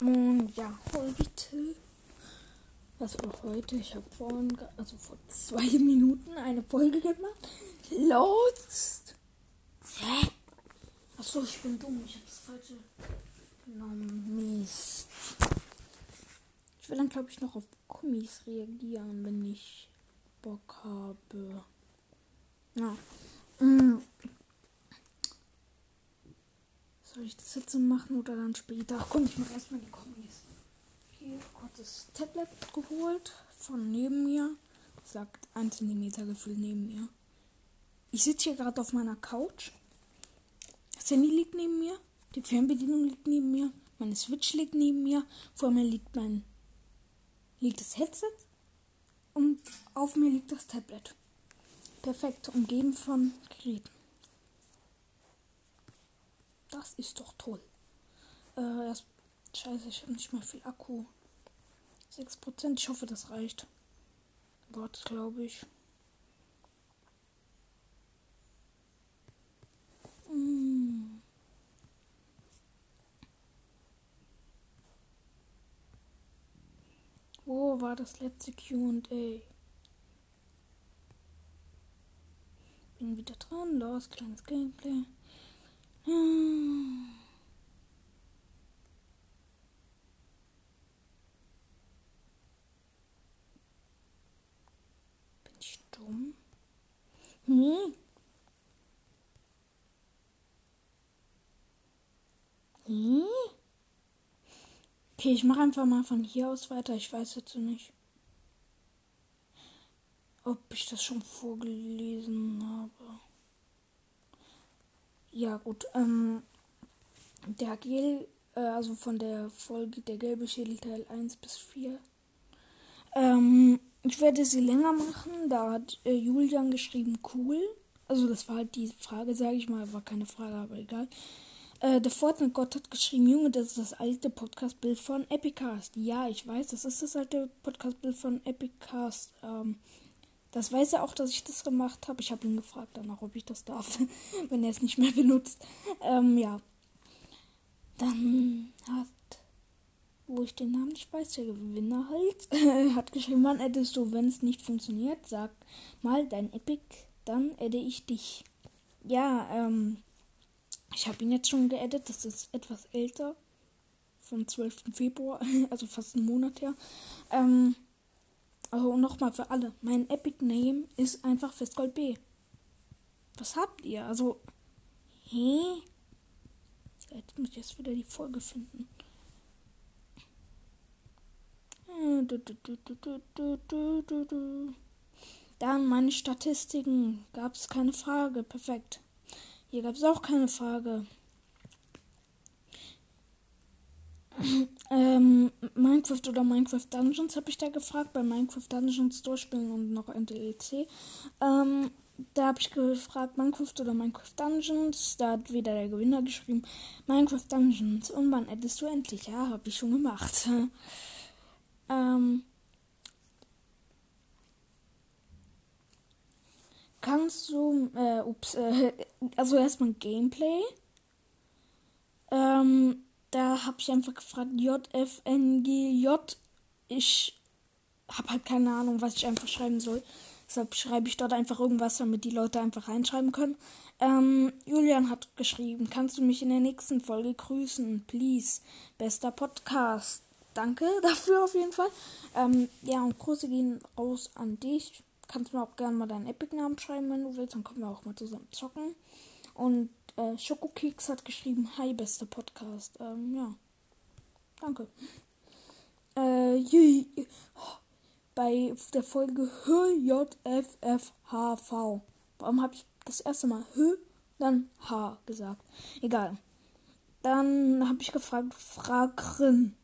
Und ja, heute, das war heute, ich habe vorhin, also vor zwei Minuten eine Folge gemacht. Lost. Hä? Achso, ich bin dumm, ich habe das falsche genommen. Mist. Ich will dann, glaube ich, noch auf Kommis reagieren, wenn ich Bock habe. Ja. Mm. Soll ich das jetzt machen oder dann später? Ach komm, ich mache erstmal die Kommis. Hier kurz das Tablet geholt von neben mir. Sagt ein Zentimeter gefühlt neben mir. Ich sitze hier gerade auf meiner Couch. Das Handy liegt neben mir. Die Fernbedienung liegt neben mir. Meine Switch liegt neben mir. Vor mir liegt mein liegt das Headset und auf mir liegt das Tablet. Perfekt, umgeben von Geräten. Das ist doch toll. Äh, erst, scheiße, ich habe nicht mehr viel Akku. 6%, ich hoffe, das reicht. Wort, glaube ich. Mm. Wo war das letzte QA? Bin wieder dran. Los, kleines Gameplay. Hm. Bin ich dumm? Hm? Hm? Okay, ich mache einfach mal von hier aus weiter. Ich weiß jetzt nicht, ob ich das schon vorgelesen habe. Ja, gut. Ähm, der Gel, äh, also von der Folge der gelbe Schädel Teil 1 bis 4. Ähm, ich werde sie länger machen. Da hat äh, Julian geschrieben, cool. Also das war halt die Frage, sage ich mal, war keine Frage, aber egal. Äh, der Fortnite-Gott hat geschrieben, Junge, das ist das alte Podcast-Bild von Epicast. Ja, ich weiß, das ist das alte Podcast-Bild von Epicast. Ähm, das weiß er auch, dass ich das gemacht habe. Ich habe ihn gefragt danach, ob ich das darf, wenn er es nicht mehr benutzt. Ähm, ja. Dann hat, wo ich den Namen nicht weiß, der Gewinner halt, hat geschrieben, wann addest du, wenn es nicht funktioniert, sag mal dein Epic, dann adde ich dich. Ja, ähm, ich habe ihn jetzt schon geedit, das ist etwas älter. Vom 12. Februar, also fast einen Monat her. Ähm, also nochmal für alle. Mein Epic Name ist einfach Festgold B. Was habt ihr? Also, hä? Jetzt muss ich jetzt wieder die Folge finden. Dann meine Statistiken. Gab es keine Frage. Perfekt. Hier gab es auch keine Frage. ähm, Minecraft oder Minecraft Dungeons habe ich da gefragt. Bei Minecraft Dungeons durchspielen und noch ein DLC. Ähm, da habe ich gefragt, Minecraft oder Minecraft Dungeons. Da hat wieder der Gewinner geschrieben, Minecraft Dungeons. Und wann hättest du endlich? Ja, habe ich schon gemacht. ähm, kannst du, äh, ups, äh, also erstmal Gameplay. Ähm, da habe ich einfach gefragt, JFNGJ. Ich habe halt keine Ahnung, was ich einfach schreiben soll. Deshalb schreibe ich dort einfach irgendwas, damit die Leute einfach reinschreiben können. Ähm, Julian hat geschrieben, kannst du mich in der nächsten Folge grüßen? Please. Bester Podcast. Danke dafür auf jeden Fall. Ähm, ja, und Grüße gehen raus an dich kannst mir auch gerne mal deinen Epic-Namen schreiben, wenn du willst. Dann können wir auch mal zusammen zocken. Und äh, Schokokeks hat geschrieben, hi, bester Podcast. Ähm, ja. Danke. Äh, je, bei der Folge HJFFHV. Warum habe ich das erste Mal H, dann H gesagt? Egal. Dann habe ich gefragt, Fragen.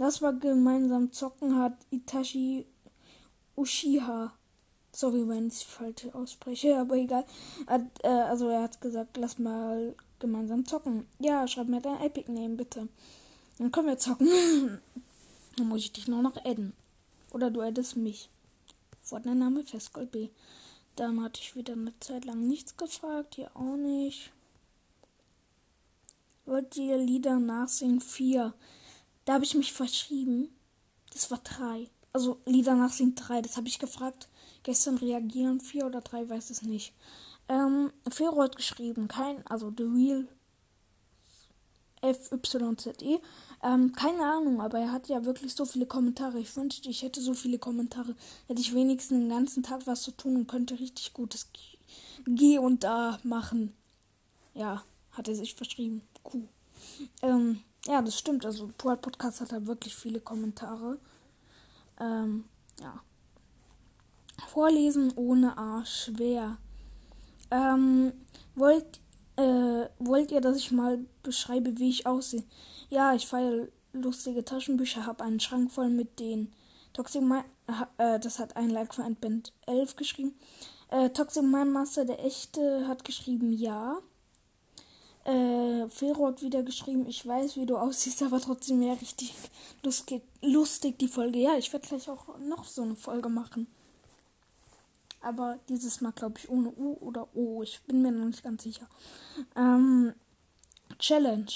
Das war gemeinsam zocken hat Itachi Ushiha Sorry, wenn ich falsch ausspreche, aber egal. Hat, äh, also er hat gesagt, lass mal gemeinsam zocken. Ja, schreib mir dein Epic Name bitte. Dann können wir zocken. Dann muss ich dich nur noch adden. Oder du addest mich. Fortnite-Name Festgold B. Dann hatte ich wieder eine Zeit lang nichts gefragt, hier auch nicht. Wollt ihr Lieder nachsingen? Vier. Da habe ich mich verschrieben. Das war drei. Also Lieder nach sind drei. Das habe ich gefragt. Gestern reagieren vier oder drei, weiß es nicht. Ähm, Fero hat geschrieben, kein, also The Real FYZE. Ähm, keine Ahnung, aber er hat ja wirklich so viele Kommentare. Ich wünschte, ich hätte so viele Kommentare. Hätte ich wenigstens den ganzen Tag was zu tun und könnte richtig gutes G und A machen. Ja, hat er sich verschrieben. Cool. Ähm, ja, das stimmt. Also, Poet Podcast hat da wirklich viele Kommentare. Ähm, ja. Vorlesen ohne A schwer. Ähm, wollt, äh, wollt ihr, dass ich mal beschreibe, wie ich aussehe? Ja, ich feiere lustige Taschenbücher, habe einen Schrank voll mit denen. Toxic Mind, äh, das hat ein Like für ein Band 11 geschrieben. Äh, Toxic Mind Master, der echte, hat geschrieben ja. Äh, Fero hat wieder geschrieben, ich weiß, wie du aussiehst, aber trotzdem wäre richtig lustig, lustig die Folge. Ja, ich werde gleich auch noch so eine Folge machen. Aber dieses Mal, glaube ich, ohne U oder O. Ich bin mir noch nicht ganz sicher. Ähm, Challenge.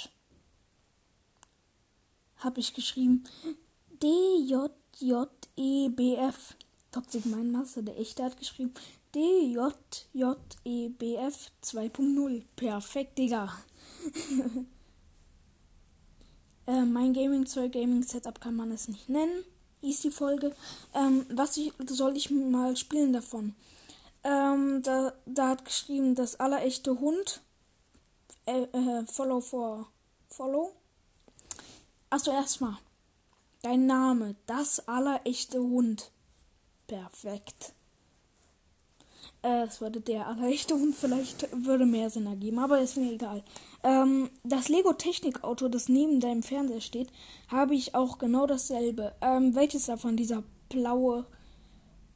Habe ich geschrieben. D-J-J-E-B-F. Toxic Mind Master, der echte, hat geschrieben. D-J-J-E-B-F 2.0. Perfekt, Digga. äh, mein Gaming 2 Gaming Setup kann man es nicht nennen hieß die Folge. Ähm, was ich, soll ich mal spielen davon? Ähm, da, da hat geschrieben, das allerechte Hund. Äh, äh, follow for Follow. Achso, erstmal. Dein Name. Das allerechte Hund. Perfekt. Äh, es würde der allerechte Hund vielleicht würde mehr Sinn ergeben, aber ist mir egal. Ähm, das Lego Technik Auto, das neben deinem Fernseher steht, habe ich auch genau dasselbe. Ähm, welches davon? Dieser blaue,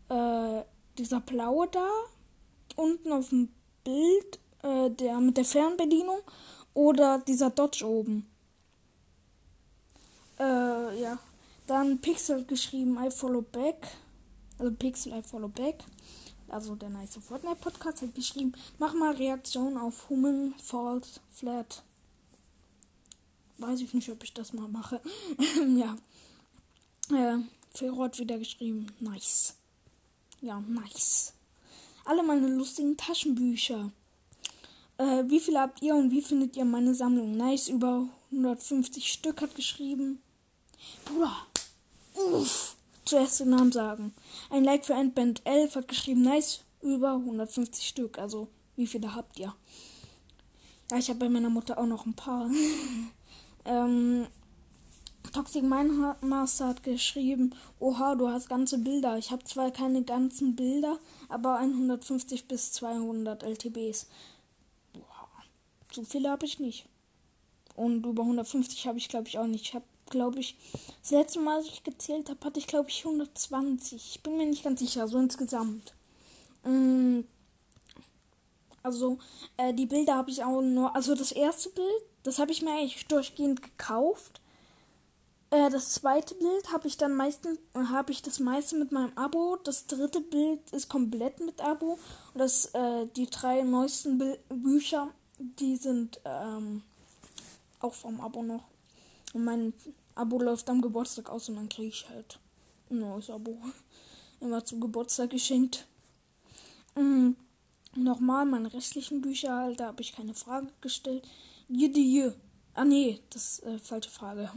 äh, dieser blaue da unten auf dem Bild, äh, der mit der Fernbedienung oder dieser Dodge oben? Äh, ja. Dann Pixel geschrieben, I follow back. Also Pixel, I follow back also der nice Fortnite Podcast, hat geschrieben, mach mal Reaktion auf Human Falls Flat. Weiß ich nicht, ob ich das mal mache. ja. Äh, Fero hat wieder geschrieben, nice. Ja, nice. Alle meine lustigen Taschenbücher. Äh, wie viele habt ihr und wie findet ihr meine Sammlung? Nice, über 150 Stück hat geschrieben. Bruder. Uff zuerst den Namen sagen. Ein Like für Endband 11 hat geschrieben, nice, über 150 Stück. Also, wie viele habt ihr? Ja, ich habe bei meiner Mutter auch noch ein paar. ähm, Toxic Mindmaster hat geschrieben, oha, du hast ganze Bilder. Ich habe zwar keine ganzen Bilder, aber 150 bis 200 LTBs. Boah, so viele habe ich nicht. Und über 150 habe ich, glaube ich, auch nicht. Ich habe glaube ich, das letzte Mal, als ich gezählt habe, hatte ich, glaube ich, 120. Ich bin mir nicht ganz sicher, so insgesamt. Mm, also, äh, die Bilder habe ich auch nur. Also, das erste Bild, das habe ich mir eigentlich durchgehend gekauft. Äh, das zweite Bild habe ich dann meistens, habe ich das meiste mit meinem Abo. Das dritte Bild ist komplett mit Abo. Und das, äh, die drei neuesten Bi Bücher, die sind, ähm, auch vom Abo noch. Und mein Abo läuft am Geburtstag aus und dann kriege ich halt ein neues Abo. Immer zum Geburtstag geschenkt. Mhm. Nochmal, meine restlichen Bücher halt, da habe ich keine Frage gestellt. Jede Ah nee, das ist äh, falsche Frage.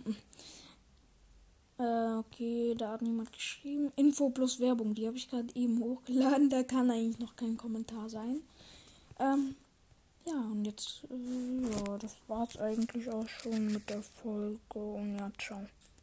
Äh, okay, da hat niemand geschrieben. Info plus Werbung, die habe ich gerade eben hochgeladen. Da kann eigentlich noch kein Kommentar sein. Ähm, ja, und jetzt, äh, ja, das war's eigentlich auch schon mit der Folge. Und ja, ciao.